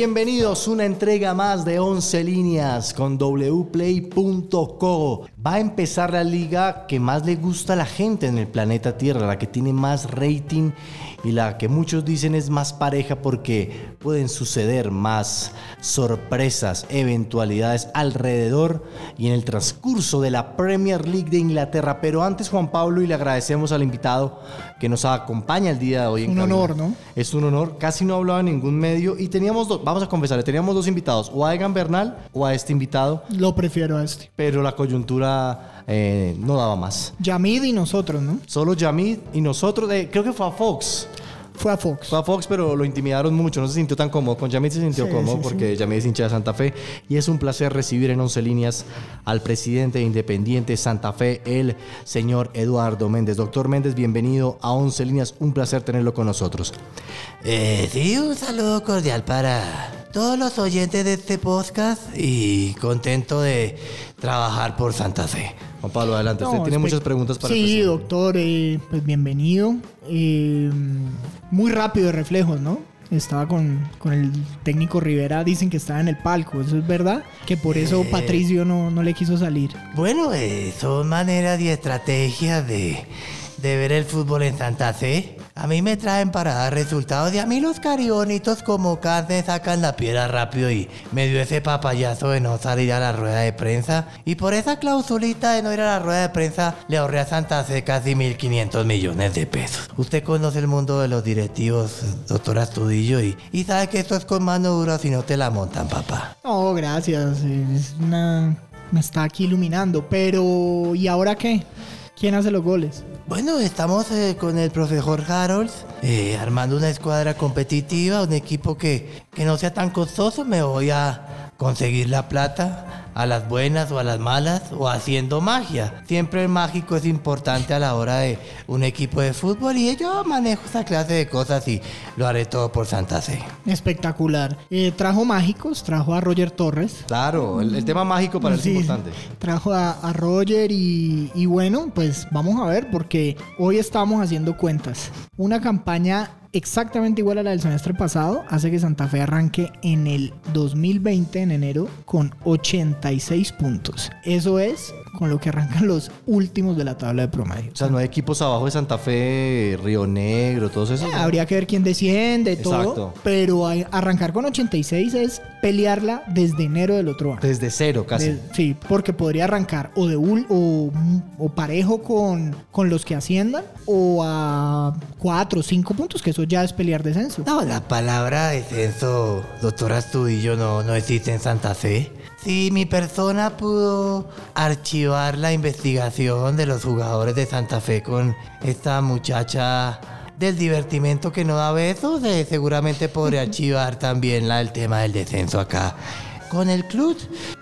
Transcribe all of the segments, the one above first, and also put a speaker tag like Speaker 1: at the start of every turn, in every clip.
Speaker 1: Bienvenidos una entrega más de 11 líneas con wplay.co. Va a empezar la liga que más le gusta a la gente en el planeta Tierra, la que tiene más rating y la que muchos dicen es más pareja porque pueden suceder más sorpresas, eventualidades alrededor y en el transcurso de la Premier League de Inglaterra. Pero antes, Juan Pablo, y le agradecemos al invitado que nos acompaña el día de hoy.
Speaker 2: Un honor, ¿no?
Speaker 1: Es un honor. Casi no hablaba en ningún medio y teníamos dos, vamos a confesarle, teníamos dos invitados, o a Egan Bernal o a este invitado.
Speaker 2: Lo prefiero a este.
Speaker 1: Pero la coyuntura eh, no daba más.
Speaker 2: Yamid y nosotros, ¿no?
Speaker 1: Solo Yamid y nosotros, creo que fue a Fox.
Speaker 2: Fue a Fox.
Speaker 1: Fue a Fox, pero lo intimidaron mucho. No se sintió tan cómodo. Con Yamid se sintió
Speaker 2: Sí,
Speaker 1: cómodo
Speaker 2: sí,
Speaker 1: porque Yamid es hincha de Santa Fe. Y es un placer recibir en 11 líneas al presidente de Independiente Santa Fe, el señor Eduardo Méndez. Doctor Méndez, bienvenido a 11 líneas. Un placer tenerlo con nosotros.
Speaker 3: Eh, sí, un saludo cordial para todos los oyentes de este podcast y contento de trabajar por Santa Fe.
Speaker 1: Juan Pablo, adelante.
Speaker 2: No,
Speaker 1: Usted tiene muchas preguntas para
Speaker 2: Sí, doctor, eh, pues bienvenido. Eh, muy rápido de reflejos, ¿no? Estaba con, con el técnico Rivera, dicen que estaba en el palco, ¿eso es verdad? Que por eso
Speaker 3: Eh.
Speaker 2: Patricio no, no le quiso salir.
Speaker 3: Bueno, eh, son maneras y estrategias de, de ver el fútbol en Santa Fe. A mí me traen para dar resultados y a mí los carionitos como carne sacan la piedra rápido y me dio ese papayazo de no salir a la rueda de prensa. Y por esa clausulita de no ir a la rueda de prensa le ahorré a Santa Fe casi 1.500 millones de pesos. Usted conoce el mundo de los directivos, doctor Astudillo, y, y sabe que esto es con mano dura si no te la montan, papá.
Speaker 2: No, gracias. Es. Me está aquí iluminando. Pero, ¿y ahora qué? ¿Quién hace los goles?
Speaker 3: Bueno, estamos eh, con el profesor Harold eh, armando una escuadra competitiva, un equipo que, que no sea tan costoso. Me voy a conseguir la plata a las buenas o a las malas o haciendo magia. Siempre el mágico es importante a la hora de un equipo de fútbol y yo manejo esa clase de cosas y lo haré todo por Santa Fe.
Speaker 2: Espectacular. Eh, trajo mágicos, trajo a Roger Torres.
Speaker 1: Claro, el, el tema mágico para él
Speaker 2: Sí,
Speaker 1: es importante.
Speaker 2: Trajo a, a Roger y, y bueno, pues vamos a ver porque hoy estamos haciendo cuentas. Una campaña exactamente igual a la del semestre pasado hace que Santa Fe arranque en el 2020, en enero, con 86 puntos. Eso es con lo que arrancan los últimos de la tabla de promedio.
Speaker 1: O sea, no hay equipos abajo de Santa Fe, Río Negro, todos esos.
Speaker 2: Eh, habría que ver quién desciende, todo.
Speaker 1: Exacto.
Speaker 2: Pero arrancar con 86 es pelearla desde enero del otro año.
Speaker 1: Desde cero casi.
Speaker 2: De- sí, porque podría arrancar o de ul- o, o parejo con, con los que asciendan o a 4 o 5 puntos, que eso ya es pelear descenso.
Speaker 3: No, la palabra descenso, doctor Astudillo, no, no existe en Santa Fe. Si mi persona pudo archivar la investigación de los jugadores de Santa Fe con esta muchacha del divertimento que no da besos, eh, seguramente podré archivar también la, el tema del descenso acá con el club.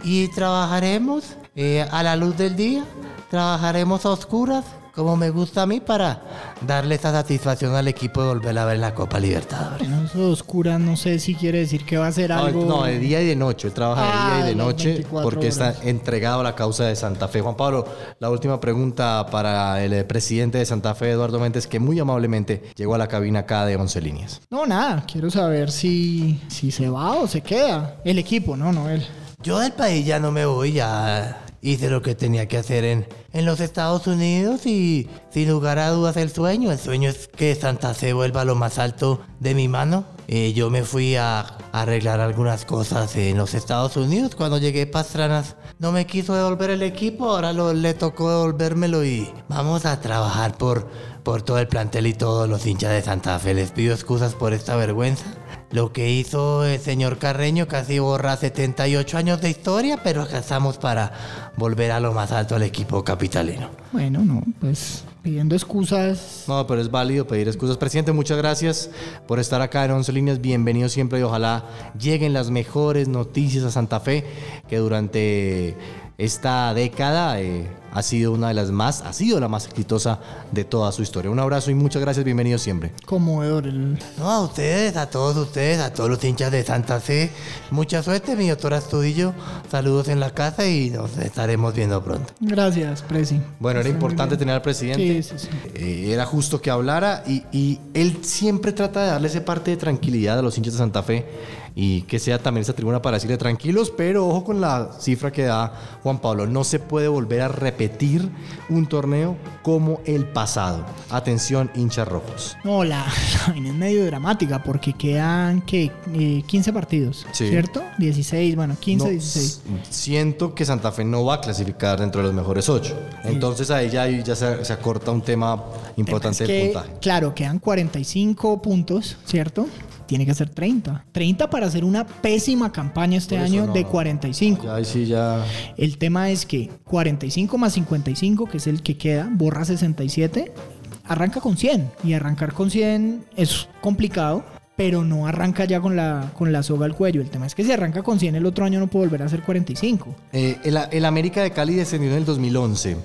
Speaker 3: Y trabajaremos eh, a la luz del día, trabajaremos a oscuras, como me gusta a mí, para darle esa satisfacción al equipo de volver a ver la Copa Libertadores.
Speaker 2: Bueno, eso oscura, no sé si quiere decir que va a ser algo.
Speaker 1: no, de día y de noche. Él trabaja de día y de noche
Speaker 2: 24
Speaker 1: porque está entregado a la causa de Santa Fe. Juan Pablo, la última pregunta para el eh, presidente de Santa Fe, Eduardo Méndez, que muy amablemente llegó a la cabina acá de 11 líneas.
Speaker 2: No, nada, quiero saber si, si se va o se queda. El equipo, no, no él.
Speaker 3: Yo del país ya no me voy, ya hice lo que tenía que hacer en, en los Estados Unidos y sin lugar a dudas el sueño. El sueño es que Santa Fe vuelva lo más alto de mi mano. Eh, yo me fui a, a arreglar algunas cosas en los Estados Unidos. Cuando llegué Pastranas no me quiso devolver el equipo, ahora lo- le tocó devolvérmelo y vamos a trabajar por, por todo el plantel y todos los hinchas de Santa Fe. Les pido excusas por esta vergüenza. Lo que hizo el señor Carreño casi borra 78 años de historia, pero acá estamos para volver a lo más alto al equipo capitalino.
Speaker 2: Bueno, no, pues pidiendo excusas.
Speaker 1: No, pero es válido pedir excusas. Presidente, muchas gracias por estar acá en 11 líneas. Bienvenido siempre y ojalá lleguen las mejores noticias a Santa Fe, que durante esta década eh, ha sido una de las más, ha sido la más exitosa de toda su historia. Un abrazo y muchas gracias. Bienvenido siempre.
Speaker 2: Conmovedor el,
Speaker 3: No, a ustedes, a todos ustedes, a todos los hinchas de Santa Fe. Mucha suerte, mi doctor Astudillo. Saludos en la casa y nos estaremos viendo pronto.
Speaker 2: Gracias, Presi.
Speaker 1: Bueno, era importante tener al presidente.
Speaker 2: Sí, sí, sí.
Speaker 1: Eh, era justo que hablará y, y él siempre trata de darle esa parte de tranquilidad a los hinchas de Santa Fe y que sea también esa tribuna para decirle tranquilos, pero ojo con la cifra que da Juan Pablo. No se puede volver a repetir un torneo como el pasado. Atención, hinchas rojos.
Speaker 2: No, la, la es medio dramática porque quedan que 15 partidos,
Speaker 1: Sí.
Speaker 2: ¿cierto? 16, bueno, 15,
Speaker 1: No,
Speaker 2: 16.
Speaker 1: s- Siento que Santa Fe no va a clasificar dentro de los mejores ocho. Entonces ahí ya, ya se, se acorta un tema importante
Speaker 2: Es que,
Speaker 1: puntaje.
Speaker 2: claro, quedan 45 puntos, ¿cierto? Tiene que ser 30. 30 para hacer una pésima campaña este año
Speaker 1: no,
Speaker 2: de
Speaker 1: no.
Speaker 2: 45.
Speaker 1: Ya, ahí sí ya.
Speaker 2: El tema es que 45 más 55, que es el que queda, borra 67, arranca con 100. Y arrancar con 100 es complicado, pero no arranca ya con la, con la soga al cuello. El tema es que si arranca con 100 el otro año no puede volver a ser 45.
Speaker 1: Eh, el, el América de Cali descendió en el 2011.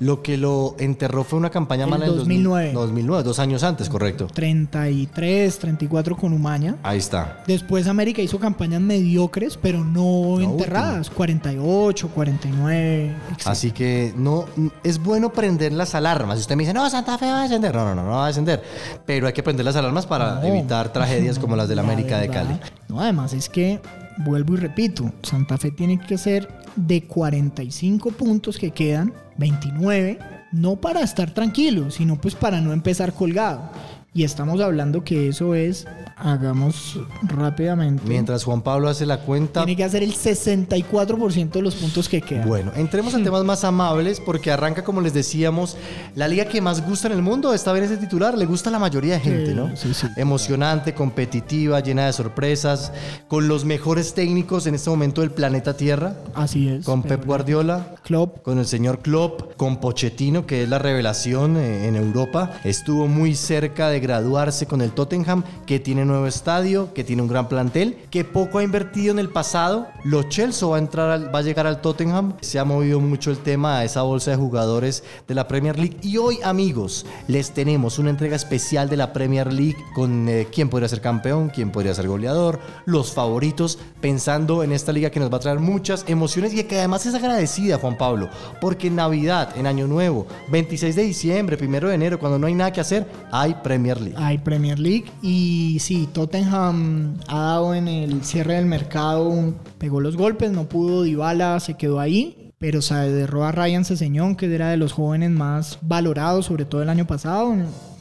Speaker 1: Lo que lo enterró fue una campaña
Speaker 2: El
Speaker 1: mala en el
Speaker 2: 2009.
Speaker 1: 2009, dos años antes, correcto.
Speaker 2: 33, 34 con Umaña.
Speaker 1: Ahí está.
Speaker 2: Después América hizo campañas mediocres, pero no
Speaker 1: La
Speaker 2: enterradas. 48, 49. etc.
Speaker 1: Así que no es bueno prender las alarmas. Si usted me dice, no, Santa Fe va a descender. No, no, no, no va a descender. Pero hay que prender las alarmas para
Speaker 2: No.
Speaker 1: evitar tragedias como las del
Speaker 2: La
Speaker 1: América de Cali.
Speaker 2: No, además es que, vuelvo y repito, Santa Fe tiene que ser de 45 puntos que quedan, 29, no para estar tranquilo, sino pues para no empezar colgado. Y estamos hablando que eso es, hagamos rápidamente,
Speaker 1: Mientras Juan Pablo hace la cuenta.
Speaker 2: tiene que hacer el 64% de los puntos que quedan.
Speaker 1: Bueno, entremos a temas más amables porque arranca, como les decíamos, la liga que más gusta en el mundo. Está bien ese titular, le gusta a la mayoría de gente,
Speaker 2: Sí,
Speaker 1: ¿no?
Speaker 2: sí, sí.
Speaker 1: Emocionante, competitiva, llena de sorpresas, con los mejores técnicos en este momento del planeta Tierra,
Speaker 2: Así es.
Speaker 1: con Pep Guardiola,
Speaker 2: Klopp,
Speaker 1: con el señor Klopp, con Pochettino, que es la revelación eh, en Europa. Estuvo muy cerca de graduarse con el Tottenham, que tiene nuevo estadio, que tiene un gran plantel, que poco ha invertido en el pasado. Lo Chelsea va a entrar, al- va a llegar al Tottenham. Se ha movido mucho el tema a esa bolsa de jugadores de la Premier League. Y hoy, amigos, les tenemos una entrega especial de la Premier League con eh, quién podría ser campeón, quién podría ser goleador, los favoritos, pensando en esta liga que nos va a traer muchas emociones y que además es agradecida, Juan Pablo, porque en Navidad, en Año Nuevo, 26 de diciembre, 1 de enero, cuando no hay nada que hacer, hay Premier League.
Speaker 2: Hay Premier League y sí, Tottenham ha dado en el cierre del mercado, pegó los golpes, no pudo, Dybala se quedó ahí, pero se derró a Ryan Seseñón, que era de los jóvenes más valorados, sobre todo el año pasado.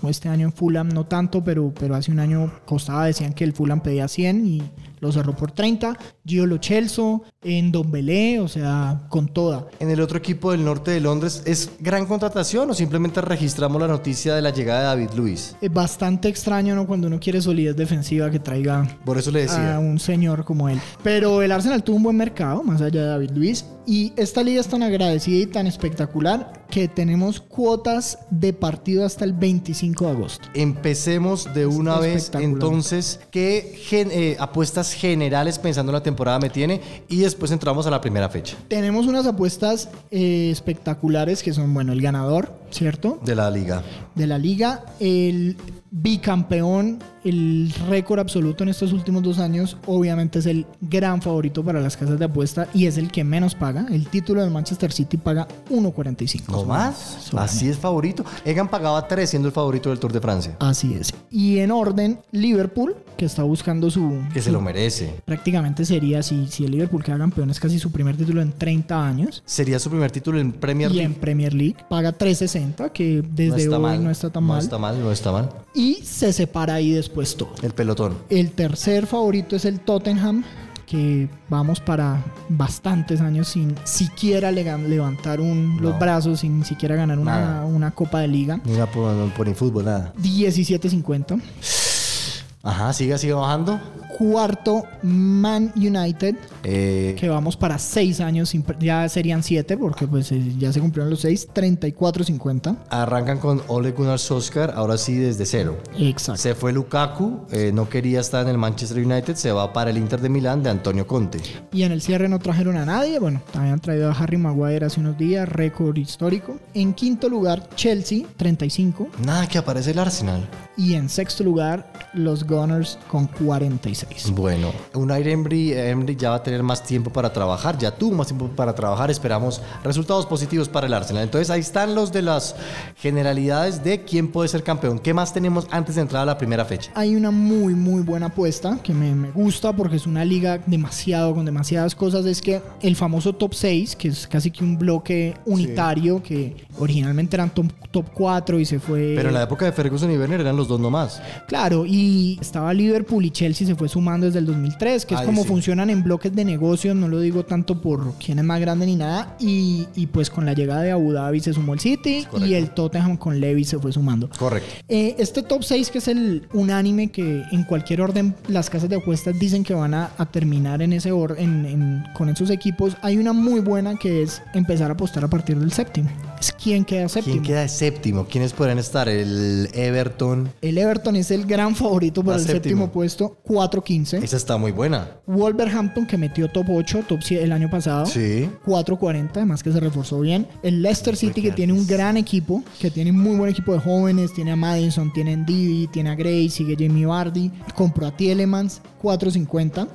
Speaker 2: Este año en Fulham no tanto, pero, pero hace un año costaba, decían que el Fulham pedía 100 y lo cerró por 30. Gio Lo Celso, en Don Belé, o sea, con toda.
Speaker 1: En el otro equipo del norte de Londres, ¿es gran contratación o simplemente registramos la noticia de la llegada de David Luis?
Speaker 2: Es bastante extraño, ¿no? Cuando uno quiere solidez defensiva que traiga
Speaker 1: Por eso le decía.
Speaker 2: a un señor como él. Pero el Arsenal tuvo un buen mercado, más allá de David Luis. Y esta liga es tan agradecida y tan espectacular que tenemos cuotas de partido hasta el 25 de agosto.
Speaker 1: Empecemos de una vez entonces qué gen- eh, apuestas generales pensando en la temporada me tiene y después entramos a la primera fecha.
Speaker 2: Tenemos unas apuestas eh, espectaculares que son, bueno, el ganador, ¿cierto?
Speaker 1: de la liga.
Speaker 2: De la liga, el bicampeón, el récord absoluto en estos últimos dos años, obviamente es el gran favorito para las casas de apuesta y es el que menos paga. El título del Manchester City paga 1.45.
Speaker 1: ¿No más? Así es favorito. Egan pagaba 3 siendo el favorito del Tour de Francia.
Speaker 2: Así es. Y en orden, Liverpool, que está buscando su...
Speaker 1: Que se lo merece.
Speaker 2: Prácticamente sería, si, si el Liverpool queda campeón, es casi su primer título en 30 años.
Speaker 1: Sería su primer título en Premier
Speaker 2: Y
Speaker 1: League.
Speaker 2: en Premier League paga 3.60, que desde
Speaker 1: no
Speaker 2: hoy
Speaker 1: mal.
Speaker 2: no está tan
Speaker 1: no
Speaker 2: mal.
Speaker 1: está mal, no está mal.
Speaker 2: Y se separa ahí después todo.
Speaker 1: El pelotón.
Speaker 2: El tercer favorito es el Tottenham, que vamos para bastantes años sin siquiera levantar un- los
Speaker 1: No.
Speaker 2: brazos, sin siquiera ganar una, una copa de liga.
Speaker 1: Ni una por, no por ni fútbol, nada.
Speaker 2: 17.50.
Speaker 1: Ajá, sigue, sigue bajando.
Speaker 2: Cuarto, Man United,
Speaker 1: Eh,
Speaker 2: que vamos para seis años, sin per- ya serían siete, porque pues eh, ya se cumplieron los seis, 34.50.
Speaker 1: arrancan con Ole Gunnar Solskjaer, ahora sí desde cero.
Speaker 2: Exacto.
Speaker 1: Se fue Lukaku, eh, no quería estar en el Manchester United, se va para el Inter de Milán de Antonio Conte.
Speaker 2: Y en el cierre no trajeron a nadie. Bueno, también han traído a Harry Maguire hace unos días, récord histórico. En quinto lugar, Chelsea, 35.
Speaker 1: Nada que aparece el Arsenal.
Speaker 2: Y en sexto lugar, los Gunners con 46. 6.
Speaker 1: Bueno, Unai Emery, Emery ya va a tener más tiempo para trabajar, ya tuvo más tiempo para trabajar, esperamos resultados positivos para el Arsenal. Entonces ahí están los de las generalidades de quién puede ser campeón. ¿Qué más tenemos antes de entrar a la primera fecha?
Speaker 2: Hay una muy, muy buena apuesta que me, me gusta porque es una liga demasiado, con demasiadas cosas. Es que el famoso top 6, que es casi que un bloque unitario, que originalmente eran top, top 4 y se fue.
Speaker 1: Pero en la época de Ferguson y Werner eran los dos nomás.
Speaker 2: Claro, y estaba Liverpool y Chelsea se fue sumando desde el 2003, que es como
Speaker 1: sí.
Speaker 2: funcionan en bloques de negocios, no lo digo tanto por quién es más grande ni nada, y, y pues con la llegada de Abu Dhabi se sumó el City y el Tottenham con Levy se fue sumando.
Speaker 1: Correcto.
Speaker 2: Eh, este top 6, que es el unánime que en cualquier orden las casas de apuestas dicen que van a, a terminar en ese orden con esos equipos, hay una muy buena que es empezar a apostar a partir del séptimo. Es quién queda séptimo.
Speaker 1: ¿Quién queda séptimo? ¿Quiénes podrían estar? El Everton.
Speaker 2: El Everton es el gran favorito por
Speaker 1: Va
Speaker 2: el
Speaker 1: séptimo.
Speaker 2: séptimo puesto, 4-15.
Speaker 1: Esa está muy buena.
Speaker 2: Wolverhampton que metió top 8, top 7 el año pasado.
Speaker 1: Sí.
Speaker 2: 4.40, además que se reforzó bien. El Leicester City que tiene un gran equipo, que tiene muy buen equipo de jóvenes, tiene a Madison, tiene a Ndidi, tiene a Gray, sigue Jamie Vardy, compró a Tielemans, 4.50.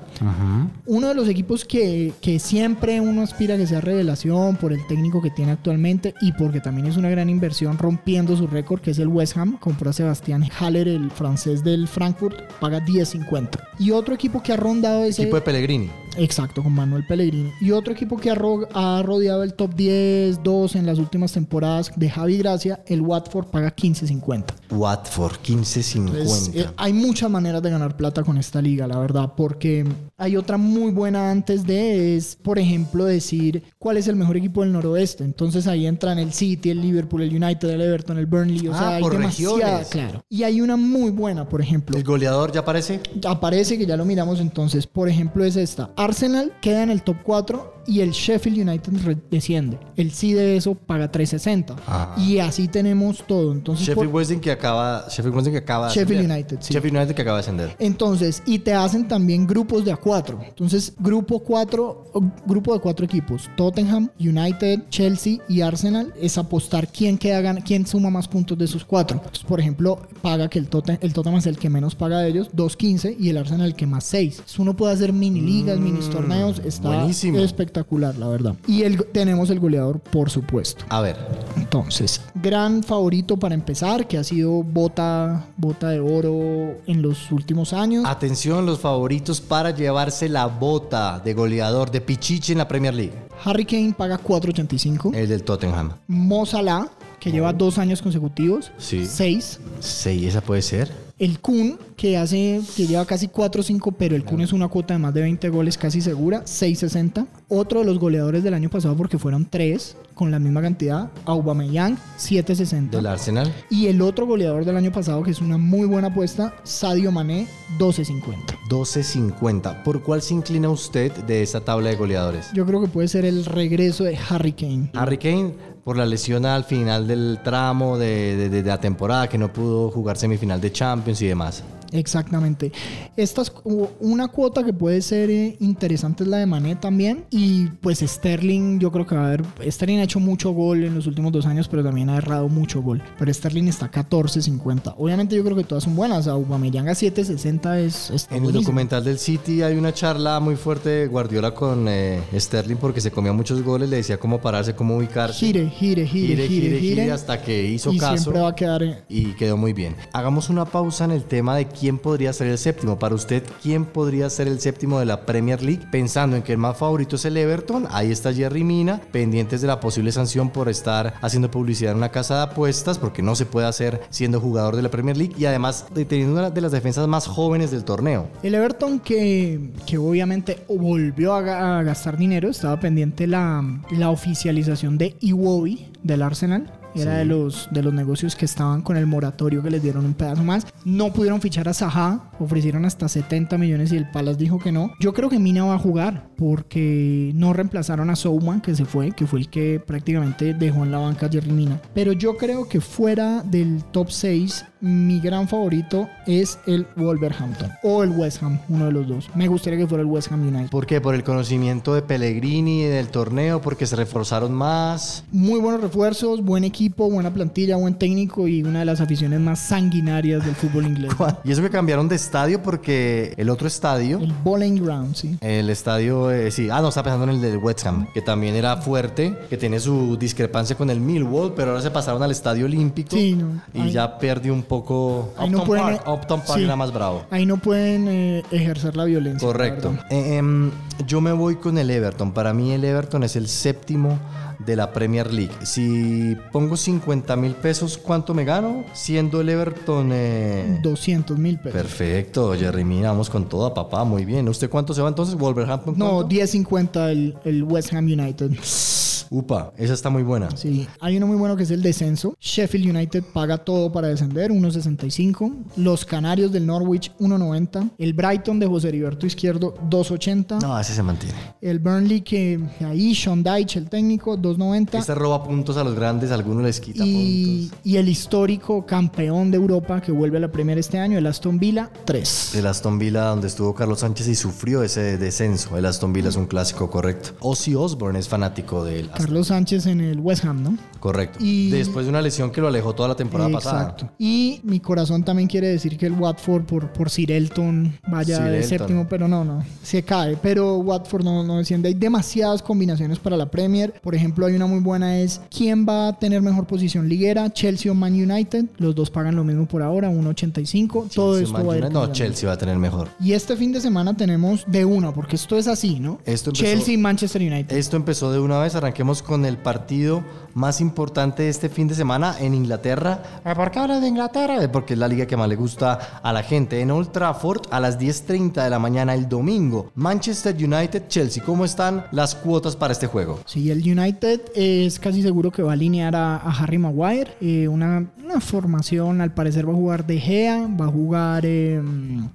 Speaker 2: Uno de los equipos que, que siempre uno aspira a que sea revelación por el técnico que tiene actualmente y porque también es una gran inversión rompiendo su récord, que es el West Ham. Compró a Sebastián Haller, el francés del Frankfurt, paga 10.50. Y otro equipo que ha rondado ese...
Speaker 1: Equipo de Pellegrini.
Speaker 2: Exacto, con Manuel Pellegrini. Y otro equipo que ha, ro- ha rodeado el top 10, 2 en las últimas temporadas de Javi Gracia, el Watford paga 15.50.
Speaker 1: Watford,
Speaker 2: Entonces,
Speaker 1: 15.50.
Speaker 2: eh, hay muchas maneras de ganar plata con esta liga, la verdad, porque hay otra muy buena antes de, es, por ejemplo, decir cuál es el mejor equipo del noroeste. Entonces ahí entran el City, el Liverpool, el United, el Everton, el Burnley, o
Speaker 1: Ah,
Speaker 2: sea, hay
Speaker 1: por
Speaker 2: demasiada,
Speaker 1: regiones.
Speaker 2: claro. Y hay una muy buena, por ejemplo,
Speaker 1: ¿El goleador ya aparece?
Speaker 2: aparece que ya lo miramos entonces. Por ejemplo, es esta. Arsenal queda en el top 4 y el Sheffield United desciende. El sí de eso paga 360.
Speaker 1: Ah.
Speaker 2: Y así tenemos todo. Entonces,
Speaker 1: Sheffield
Speaker 2: por-
Speaker 1: Wednesday que acaba, Sheffield Wednesday que acaba de
Speaker 2: Sheffield
Speaker 1: ascender.
Speaker 2: United, sí.
Speaker 1: Sheffield United que acaba de ascender.
Speaker 2: entonces, y te hacen también grupos de a 4. Entonces, grupo 4, grupo de cuatro equipos. Tottenham, United, Chelsea y Arsenal es apostar quién queda quién suma más puntos de esos cuatro. Entonces, por ejemplo, paga que el Tottenham, el Tottenham es el que menos paga de ellos, 2.15 y el Arsenal el que más 6. Entonces, uno puede hacer mini ligas, mini torneos, está
Speaker 1: buenísimo.
Speaker 2: Espectacular, la verdad. Y el, tenemos el goleador, por supuesto.
Speaker 1: A ver,
Speaker 2: Entonces, gran favorito para empezar, que ha sido bota, bota de oro en los últimos años.
Speaker 1: atención los favoritos para llevarse la bota de goleador de Pichichi en la Premier League.
Speaker 2: Harry Kane paga 4.85.
Speaker 1: El del Tottenham.
Speaker 2: Mo Salah, que lleva dos años consecutivos,
Speaker 1: Sí.
Speaker 2: 6.
Speaker 1: Sí, esa puede ser.
Speaker 2: El Kun, que hace, que lleva casi 4-5, pero el Kun es una cuota de más de 20 goles casi segura, 6.60. Otro de los goleadores del año pasado, porque fueron tres con la misma cantidad, Aubameyang, 7.60.
Speaker 1: Del Arsenal.
Speaker 2: Y el otro goleador del año pasado, que es una muy buena apuesta, Sadio Mané, 12.50.
Speaker 1: 12.50. ¿Por cuál se inclina usted de esa tabla de goleadores?
Speaker 2: Yo creo que puede ser el regreso de Harry Kane.
Speaker 1: Harry Kane, por la lesión al final del tramo de, de- la temporada, que no pudo jugar semifinal de Champions y demás.
Speaker 2: Exactamente. Esta es una cuota que puede ser eh, interesante es la de Mané también. Y pues Sterling, yo creo que va a haber. Sterling ha hecho mucho gol en los últimos dos años, pero también ha errado mucho gol. Pero Sterling está a 14.50. Obviamente yo creo que todas son buenas. Aubameyang a 7.60 es. está
Speaker 1: En el documental del City hay una charla muy fuerte de Guardiola con eh, Sterling porque se comía muchos goles, le decía cómo pararse, cómo ubicarse.
Speaker 2: Gire, gire, gire, gire, gire.
Speaker 1: hasta que hizo
Speaker 2: y
Speaker 1: caso.
Speaker 2: siempre va a quedar. eh,
Speaker 1: y quedó muy bien. Hagamos una pausa en el tema de quién podría ser el séptimo. Para usted, ¿quién podría ser el séptimo de la Premier League? Pensando en que el más favorito es el Everton, ahí está Jerry Mina, pendientes de la posible sanción por estar haciendo publicidad en una casa de apuestas, porque no se puede hacer siendo jugador de la Premier League y además de- teniendo una de las defensas más jóvenes del torneo.
Speaker 2: El Everton que, que obviamente volvió a gastar dinero, estaba pendiente la, la oficialización de Iwobi del Arsenal. Era
Speaker 1: Sí.
Speaker 2: de, los, de los negocios que estaban con el moratorio que les dieron un pedazo más. No pudieron fichar a Zaha, ofrecieron hasta 70 millones y el Palace dijo que no. Yo creo que Mina va a jugar porque no reemplazaron a Souman, que se fue, que fue el que prácticamente dejó en la banca a Jerry Mina. Pero yo creo que fuera del top 6 mi gran favorito es el Wolverhampton o el West Ham, uno de los dos. Me gustaría que fuera el West Ham United.
Speaker 1: ¿Por qué? Por el conocimiento de Pellegrini del torneo, porque se reforzaron más.
Speaker 2: Muy buenos refuerzos, buen equipo, buena plantilla, buen técnico y una de las aficiones más sanguinarias del fútbol inglés.
Speaker 1: Y eso que cambiaron de estadio porque el otro estadio,
Speaker 2: El Bowling Ground, sí.
Speaker 1: el estadio, eh, sí, ah, no, está pensando en el del West Ham, que también era fuerte, que tiene su discrepancia con el Millwall, pero ahora se pasaron al estadio olímpico
Speaker 2: Sí, no,
Speaker 1: y ya perdió un poco.
Speaker 2: Ahí no
Speaker 1: Upton
Speaker 2: pueden-
Speaker 1: Park, Upton Park
Speaker 2: sí.
Speaker 1: era más bravo.
Speaker 2: Ahí no pueden eh, ejercer la violencia.
Speaker 1: Correcto. Eh, em, yo me voy con el Everton. Para mí el Everton es el séptimo de la Premier League. Si pongo 50 mil pesos, ¿cuánto me gano? Siendo el Everton... eh,
Speaker 2: 200 mil pesos.
Speaker 1: Perfecto, Jerry, mira, vamos con toda, papá. Muy bien. ¿Usted cuánto se va entonces? ¿Wolverhampton?
Speaker 2: No,
Speaker 1: cuánto?
Speaker 2: 10.50 el, el West Ham United.
Speaker 1: Upa, esa está muy buena.
Speaker 2: Sí, hay uno muy bueno que es el descenso. Sheffield United paga todo para descender, 1.65. Los Canarios del Norwich, 1.90. El Brighton de José Heriberto Izquierdo, 2.80.
Speaker 1: No, ese se mantiene.
Speaker 2: El Burnley que ahí, Sean Dyche, el técnico, 2.90.
Speaker 1: Este roba puntos a los grandes, algunos les quita
Speaker 2: Y,
Speaker 1: puntos.
Speaker 2: y el histórico campeón de Europa que vuelve a la Premier este año, el Aston Villa, 3.
Speaker 1: El Aston Villa, donde estuvo Carlos Sánchez y sufrió ese descenso. El Aston Villa es un clásico, correcto. Ozzy Osbourne es fanático del Aston
Speaker 2: Carlos Sánchez en el West Ham, ¿no?
Speaker 1: Correcto.
Speaker 2: Y-
Speaker 1: Después de una lesión que lo alejó toda la temporada
Speaker 2: Exacto.
Speaker 1: pasada.
Speaker 2: Y mi corazón también quiere decir que el Watford por, por Sir Elton vaya
Speaker 1: Sir
Speaker 2: de
Speaker 1: Elton.
Speaker 2: séptimo, pero no, no. Se cae. Pero Watford no, no desciende. Hay demasiadas combinaciones para la Premier. Por ejemplo, hay una muy buena es ¿quién va a tener mejor posición liguera? Chelsea o Man United. Los dos pagan lo mismo por ahora, 1.85. Todo esto
Speaker 1: Man
Speaker 2: va a ir
Speaker 1: No. Chelsea va a tener mejor.
Speaker 2: Y este fin de semana tenemos de una, porque esto es así, ¿no?
Speaker 1: Esto empezó-
Speaker 2: Chelsea y Manchester United.
Speaker 1: Esto empezó de una vez. Arranquemos con el partido más importante este fin de semana en Inglaterra. ¿Por qué habla de Inglaterra? Eh, Porque es la liga que más le gusta a la gente. En Old Trafford a las 10.30 de la mañana el domingo. Manchester United, Chelsea. ¿Cómo están las cuotas para este juego?
Speaker 2: Sí, el United es casi seguro que va a alinear a, Harry Maguire. eh, una, una formación, al parecer va a jugar De Gea, va a jugar eh,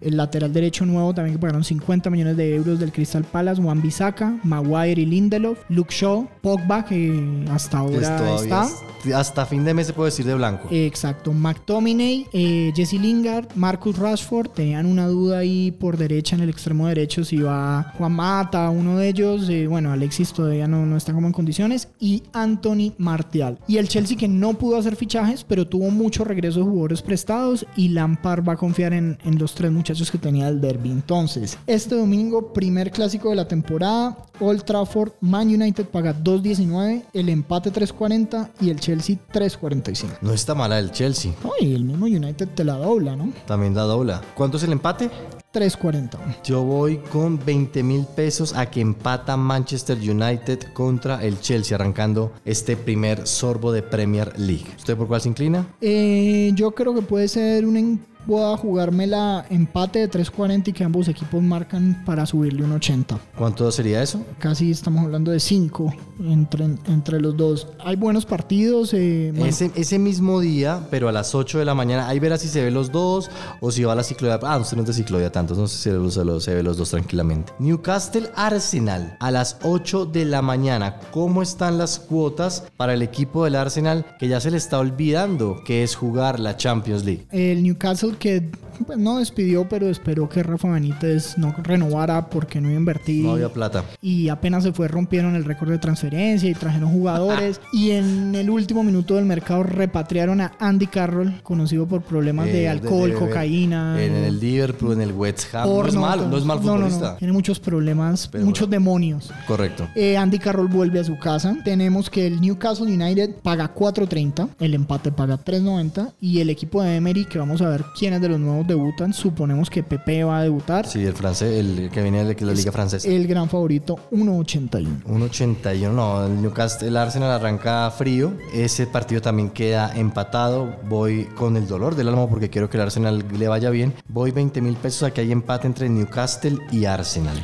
Speaker 2: el lateral derecho nuevo también que pagaron 50 millones de euros del Crystal Palace, Juan Bissaka, Maguire y Lindelof, Luke Shaw, Pogba que hasta
Speaker 1: Pues
Speaker 2: ahora
Speaker 1: todavía
Speaker 2: está.
Speaker 1: es- hasta fin de mes se puede decir de blanco.
Speaker 2: Exacto, McTominay, eh, Jesse Lingard, Marcus Rashford, tenían una duda ahí por derecha en el extremo derecho si va Juan Mata, uno de ellos, eh, bueno, Alexis todavía no, no está como en condiciones, y Anthony Martial. Y el Chelsea que no pudo hacer fichajes, pero tuvo mucho regreso de jugadores prestados y Lampard va a confiar en, en los tres muchachos que tenía el derby. Entonces, este domingo, primer clásico de la temporada, Old Trafford, Man United paga 2.19, el empate 3.40 y el Chelsea 3.45.
Speaker 1: No está mala el Chelsea.
Speaker 2: Ay, el mismo United te la dobla, ¿no?
Speaker 1: También la dobla. ¿Cuánto es el empate?
Speaker 2: 3.40.
Speaker 1: Yo voy con 20 mil pesos a que empata Manchester United contra el Chelsea, arrancando este primer sorbo de Premier League. ¿Usted por cuál se inclina?
Speaker 2: Eh, yo creo que puede ser un... Voy a jugármela empate de 3.40 y que ambos equipos marcan para subirle un 80.
Speaker 1: ¿Cuánto sería eso?
Speaker 2: Casi estamos hablando de 5 entre, entre los dos. Hay buenos partidos. eh, bueno,
Speaker 1: Ese, ese mismo día, pero a las 8 de la mañana, ahí verá si se ve los dos o si va a la ciclovía. Ah, usted no es de ciclovía tanto, no sé si se, se- se ve los dos tranquilamente. Newcastle Arsenal a las 8 de la mañana. ¿Cómo están las cuotas para el equipo del Arsenal que ya se le está olvidando que es jugar la Champions League?
Speaker 2: el Newcastle que pues, no despidió, pero esperó que Rafa Benítez no renovara porque no iba a invertir.
Speaker 1: No había plata.
Speaker 2: y apenas se fue rompieron el récord de transferencia y trajeron jugadores y en el último minuto del mercado repatriaron a Andy Carroll conocido por problemas de
Speaker 1: Eh,
Speaker 2: alcohol,
Speaker 1: de-
Speaker 2: cocaína
Speaker 1: En el Liverpool, en el West Ham. No es
Speaker 2: porno,
Speaker 1: mal,
Speaker 2: todo.
Speaker 1: no es mal
Speaker 2: No, no, no.
Speaker 1: futbolista.
Speaker 2: tiene muchos problemas
Speaker 1: Pero
Speaker 2: muchos demonios
Speaker 1: Correcto.
Speaker 2: Eh, Andy Carroll vuelve a su casa. Tenemos que el Newcastle United paga 4.30, el empate paga 3.90 y el equipo de Emery, que vamos a ver quiénes de los nuevos debutan, suponemos que Pepe va a debutar.
Speaker 1: Sí, el francés, el que viene de la liga francesa.
Speaker 2: El gran favorito 1.81.
Speaker 1: Un 81, no, el Newcastle, el Arsenal arranca frío. Ese partido también queda empatado. Voy con el dolor del alma porque quiero que el Arsenal le vaya bien. Voy 20 mil pesos a que hay empate entre Newcastle y Arsenal.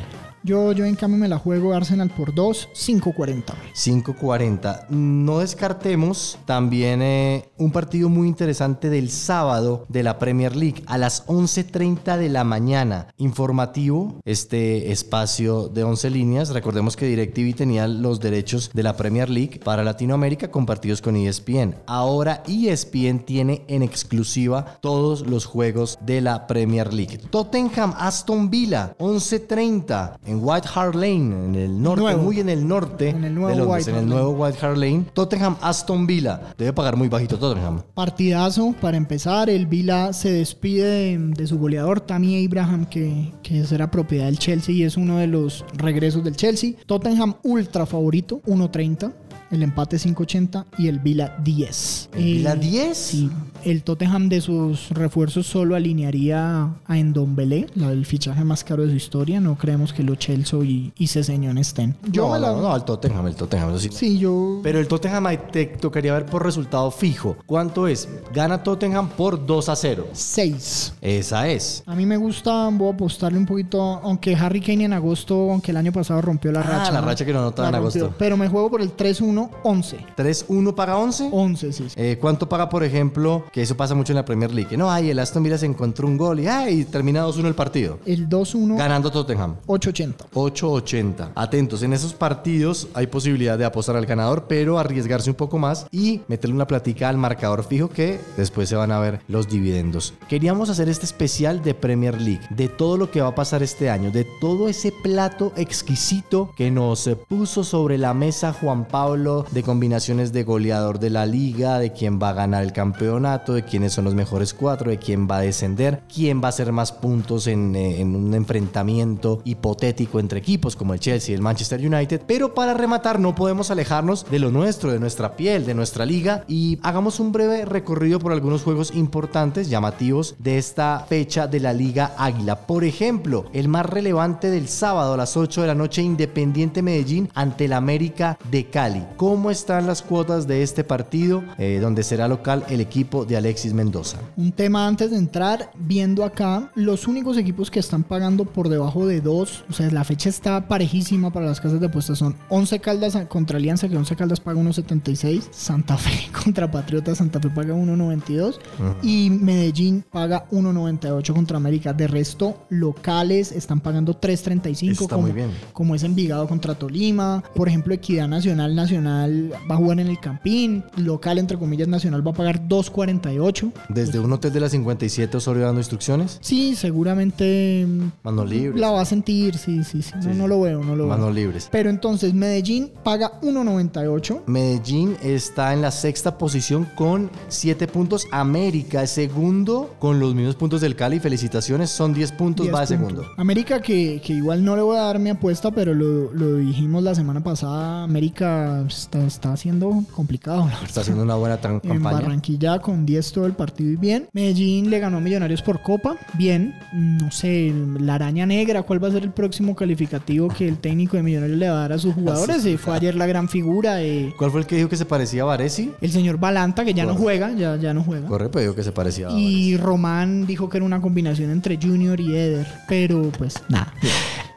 Speaker 2: Yo, yo en cambio me la juego Arsenal por 2, 5.40.
Speaker 1: 5.40. No descartemos también eh, un partido muy interesante del sábado de la Premier League a las 11.30 de la mañana. Informativo, este espacio de 11 líneas. Recordemos que DirecTV tenía los derechos de la Premier League para Latinoamérica compartidos con ESPN. Ahora ESPN tiene en exclusiva todos los juegos de la Premier League. Tottenham Aston Villa 11.30 en White Hart Lane en el norte,
Speaker 2: Nuevo.
Speaker 1: muy en el norte
Speaker 2: En el nuevo
Speaker 1: de Londres,
Speaker 2: White
Speaker 1: en el nuevo White Hart Lane. Tottenham Aston Villa debe pagar muy bajito Tottenham.
Speaker 2: Partidazo para empezar. El Vila se despide de, de su goleador Tammy Abraham, que, que será propiedad del Chelsea y es uno de los regresos del Chelsea. Tottenham ultra favorito, 1.30. El empate 5.80 y el Vila 10.
Speaker 1: ¿El Vila
Speaker 2: Eh,
Speaker 1: 10?
Speaker 2: Sí. El Tottenham de sus refuerzos solo alinearía a Endombele, el fichaje más caro de su historia. No creemos que lo Chelsea y, y Ceseñón estén. Yo
Speaker 1: no,
Speaker 2: me la-
Speaker 1: no, no, el Tottenham, el Tottenham, eso sí.
Speaker 2: Sí, yo.
Speaker 1: Pero el Tottenham te tocaría ver por resultado fijo. ¿Cuánto es? Gana Tottenham por 2 a 0.
Speaker 2: 6.
Speaker 1: Esa es.
Speaker 2: A mí me gusta, voy a apostarle un poquito, aunque Harry Kane en agosto, aunque el año pasado rompió la
Speaker 1: Ah,
Speaker 2: racha.
Speaker 1: la racha que no anotaba
Speaker 2: La
Speaker 1: en agosto.
Speaker 2: Pero me juego por el 3-1, 11.
Speaker 1: 3-1 paga 11.
Speaker 2: 11, sí. sí.
Speaker 1: Eh, ¿Cuánto paga, por ejemplo, que eso pasa mucho en la Premier League? No, ay, el Aston Villa se encontró un gol y, ay, termina 2-1 el partido.
Speaker 2: El 2-1,
Speaker 1: Ganando Tottenham.
Speaker 2: 8-80.
Speaker 1: 8.80. Atentos, en esos partidos hay posibilidad de apostar al ganador, pero arriesgarse un poco más y meterle una platica al marcador fijo que después se van a ver los dividendos. Queríamos hacer este especial de Premier League, de todo lo que va a pasar este año, de todo ese plato exquisito que nos puso sobre la mesa Juan Pablo de combinaciones de goleador de la liga, de quién va a ganar el campeonato, de quiénes son los mejores cuatro, de quién va a descender, quién va a hacer más puntos en, eh, en un enfrentamiento hipotético entre equipos como el Chelsea y el Manchester United. Pero para rematar no podemos alejarnos de lo nuestro, de nuestra piel, de nuestra liga y hagamos un breve recorrido por algunos juegos importantes, llamativos de esta fecha de la Liga Águila. Por ejemplo, el más relevante del sábado a las 8 de la noche, Independiente Medellín ante el América de Cali. ¿Cómo están las cuotas de este partido eh, donde será local el equipo de Alexis Mendoza?
Speaker 2: Un tema antes de entrar, viendo acá, los únicos equipos que están pagando por debajo de 2, o sea, la fecha está parejísima para las casas de apuestas, son 11 Caldas contra Alianza, que 11 Caldas paga 1.76, Santa Fe contra Patriota, Santa Fe paga 1.92 y Medellín paga 1.98 contra América. De resto, locales están pagando 3.35
Speaker 1: Está
Speaker 2: como, como es Envigado contra Tolima. Por ejemplo, Equidad Nacional, Nacional va a jugar en el Campín, local entre comillas Nacional va a pagar 2.48.
Speaker 1: Desde un hotel de la 57 Osorio dando instrucciones.
Speaker 2: Sí, seguramente mm,
Speaker 1: Manos libres.
Speaker 2: la va a sentir, sí, sí, sí. No,
Speaker 1: Sí,
Speaker 2: no lo veo, no lo
Speaker 1: Manos
Speaker 2: veo.
Speaker 1: libres.
Speaker 2: Pero entonces Medellín paga 1.98.
Speaker 1: Medellín está en la sexta posición con 7 puntos. América es segundo con los mismos puntos del Cali. Felicitaciones, son 10 puntos,
Speaker 2: 10
Speaker 1: va de
Speaker 2: puntos.
Speaker 1: segundo.
Speaker 2: América que, que igual no le voy a dar mi apuesta, pero lo, lo dijimos la semana pasada, América está, está haciendo complicado. la.
Speaker 1: Está haciendo una buena tan-
Speaker 2: En
Speaker 1: campaña.
Speaker 2: Barranquilla con 10 todo el partido y bien. Medellín le ganó a Millonarios por Copa. Bien. No sé, la araña negra, ¿cuál va a ser el próximo calificativo que el técnico de Millonarios le va a dar a sus jugadores? Eh, Fue ayer la gran figura. eh,
Speaker 1: ¿Cuál fue el que dijo que se parecía a Varesi?
Speaker 2: el señor Balanta, que ya no
Speaker 1: Correcto.
Speaker 2: juega, ya, ya no juega.
Speaker 1: Corre, pero dijo que se parecía a.
Speaker 2: Y Román dijo que era una combinación entre Junior y Eder. Pero pues nada.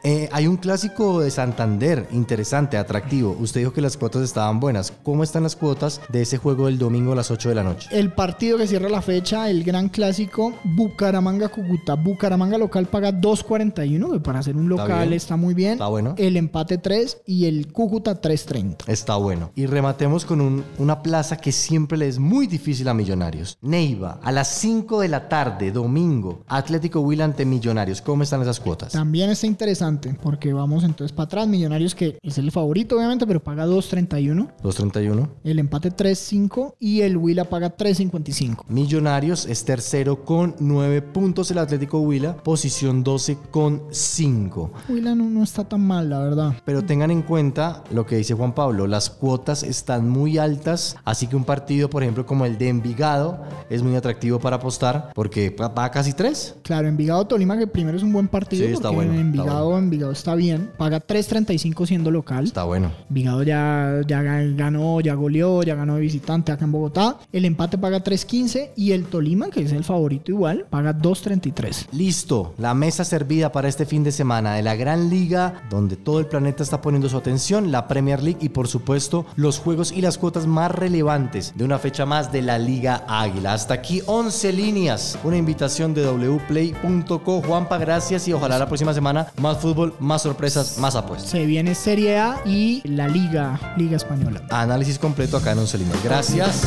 Speaker 1: Eh, hay un clásico de Santander, interesante, atractivo. Usted dijo que las cuotas estaban buenas. ¿Cómo están las cuotas de ese juego del domingo a las 8 de la noche?
Speaker 2: El partido que cierra la fecha, el gran clásico, Bucaramanga-Cúcuta. Bucaramanga local paga 2.41, que para ser un
Speaker 1: Está
Speaker 2: local
Speaker 1: bien.
Speaker 2: está muy bien.
Speaker 1: Está bueno.
Speaker 2: El empate 3 y el Cúcuta 3.30.
Speaker 1: Está bueno. Y rematemos con un- una plaza que siempre le es muy difícil a Millonarios. Neiva, a las 5 de la tarde, domingo, Atlético Huila ante Millonarios. ¿Cómo están esas cuotas?
Speaker 2: También está interesante porque vamos entonces para atrás. Millonarios que es el favorito obviamente, pero paga 2.31.
Speaker 1: 231.
Speaker 2: El empate 3.5 y el Huila paga 3.55.
Speaker 1: Millonarios es tercero con 9 puntos. El Atlético Huila, posición 12 con 5.
Speaker 2: Huila no, no está tan mal, la verdad.
Speaker 1: Pero tengan en cuenta lo que dice Juan Pablo, las cuotas están muy altas, así que un partido, por ejemplo, como el de Envigado, es muy atractivo para apostar porque va a casi 3.
Speaker 2: Claro, Envigado Tolima, que primero es un buen partido.
Speaker 1: Sí, está
Speaker 2: porque
Speaker 1: bueno,
Speaker 2: Envigado Envigado está bien, paga 3.35 siendo local.
Speaker 1: Está bueno.
Speaker 2: Envigado ya, ya ga- ganó, ya goleó, ya ganó de visitante acá en Bogotá. El empate paga 3.15 y el Tolima, que es el favorito igual, paga 2.33.
Speaker 1: Listo, la mesa servida para este fin de semana de la Gran Liga, donde todo el planeta está poniendo su atención, la Premier League y por supuesto los juegos y las cuotas más relevantes de una fecha más de la Liga Águila. Hasta aquí 11 líneas, una invitación de wplay.co. Juanpa, gracias y ojalá la próxima semana más fútbol, más sorpresas, más apuestas.
Speaker 2: Se viene Serie A y la Liga, Liga Española.
Speaker 1: Análisis completo acá en 11 líneas. Gracias.